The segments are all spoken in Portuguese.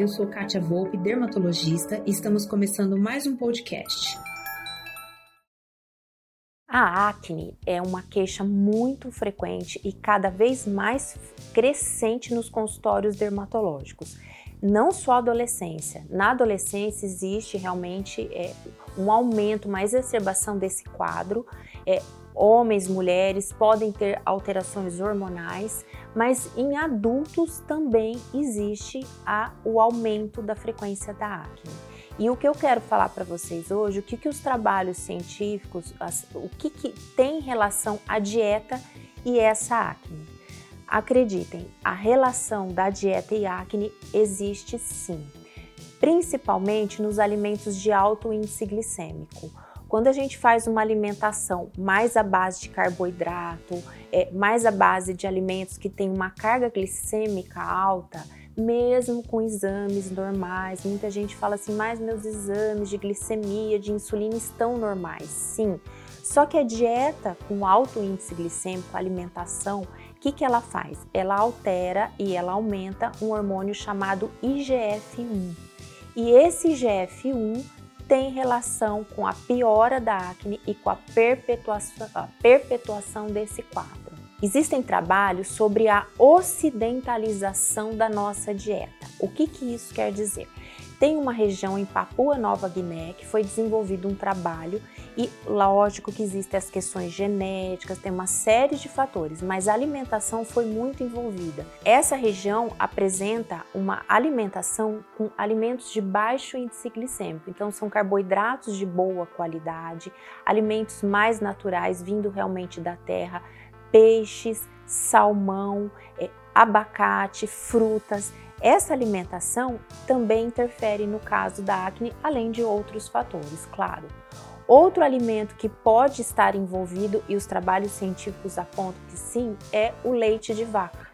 eu sou Kátia Volpe, dermatologista, e estamos começando mais um podcast. A acne é uma queixa muito frequente e cada vez mais crescente nos consultórios dermatológicos. Não só a adolescência. Na adolescência existe realmente é, um aumento, uma exacerbação desse quadro. É, homens, mulheres podem ter alterações hormonais, mas em adultos também existe a, o aumento da frequência da acne. E o que eu quero falar para vocês hoje, o que, que os trabalhos científicos, as, o que, que tem relação à dieta e essa acne. Acreditem, a relação da dieta e acne existe sim, principalmente nos alimentos de alto índice glicêmico. Quando a gente faz uma alimentação mais à base de carboidrato, é, mais à base de alimentos que têm uma carga glicêmica alta, mesmo com exames normais, muita gente fala assim, mas meus exames de glicemia, de insulina estão normais. Sim, só que a dieta com alto índice glicêmico, alimentação, o que, que ela faz? Ela altera e ela aumenta um hormônio chamado IGF-1. E esse IGF-1 tem relação com a piora da acne e com a perpetuação, a perpetuação desse quadro. Existem trabalhos sobre a ocidentalização da nossa dieta. O que, que isso quer dizer? Tem uma região em Papua Nova Guiné que foi desenvolvido um trabalho e lógico que existem as questões genéticas, tem uma série de fatores, mas a alimentação foi muito envolvida. Essa região apresenta uma alimentação com alimentos de baixo índice glicêmico, então são carboidratos de boa qualidade, alimentos mais naturais vindo realmente da terra, peixes, salmão, é, abacate, frutas. Essa alimentação também interfere no caso da acne, além de outros fatores, claro. Outro alimento que pode estar envolvido, e os trabalhos científicos apontam que sim, é o leite de vaca.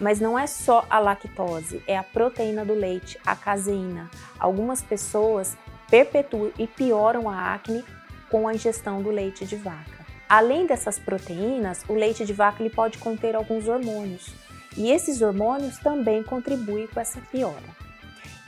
Mas não é só a lactose, é a proteína do leite, a caseína. Algumas pessoas perpetuam e pioram a acne com a ingestão do leite de vaca. Além dessas proteínas, o leite de vaca ele pode conter alguns hormônios, e esses hormônios também contribuem com essa piora.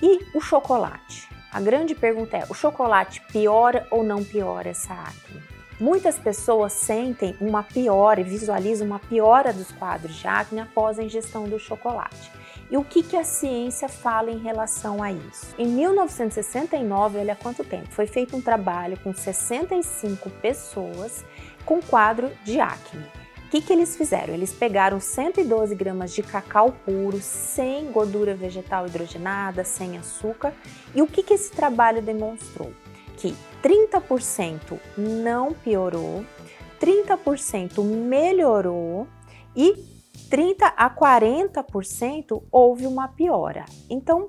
E o chocolate? A grande pergunta é: o chocolate piora ou não piora essa acne? Muitas pessoas sentem uma piora e visualizam uma piora dos quadros de acne após a ingestão do chocolate. E o que, que a ciência fala em relação a isso? Em 1969, olha quanto tempo, foi feito um trabalho com 65 pessoas com quadro de acne. O que, que eles fizeram? Eles pegaram 112 gramas de cacau puro, sem gordura vegetal hidrogenada, sem açúcar, e o que, que esse trabalho demonstrou? Que 30% não piorou, 30% melhorou e 30 a 40% houve uma piora. Então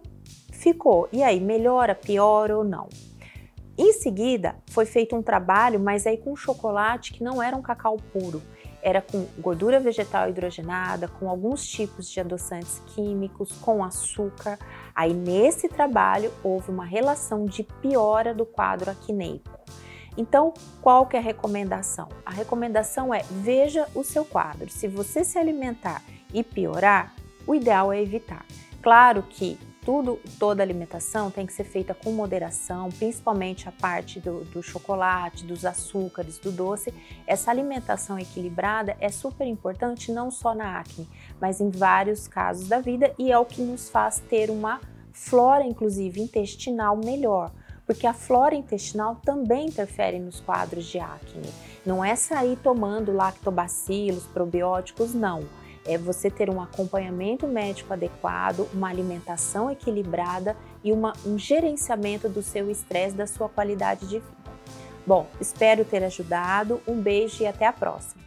ficou, e aí, melhora, piora ou não? Em seguida, foi feito um trabalho, mas aí com chocolate que não era um cacau puro era com gordura vegetal hidrogenada, com alguns tipos de adoçantes químicos, com açúcar. Aí nesse trabalho houve uma relação de piora do quadro acneico. Então, qual que é a recomendação? A recomendação é veja o seu quadro. Se você se alimentar e piorar, o ideal é evitar. Claro que tudo, toda alimentação tem que ser feita com moderação, principalmente a parte do, do, chocolate, dos açúcares, do doce. Essa alimentação equilibrada é super importante não só na acne, mas em vários casos da vida e é o que nos faz ter uma flora, inclusive intestinal, melhor. Porque a flora intestinal também interfere nos quadros de acne. Não é sair tomando lactobacilos, probióticos, não é você ter um acompanhamento médico adequado, uma alimentação equilibrada e uma, um gerenciamento do seu estresse, da sua qualidade de vida. Bom, espero ter ajudado. Um beijo e até a próxima.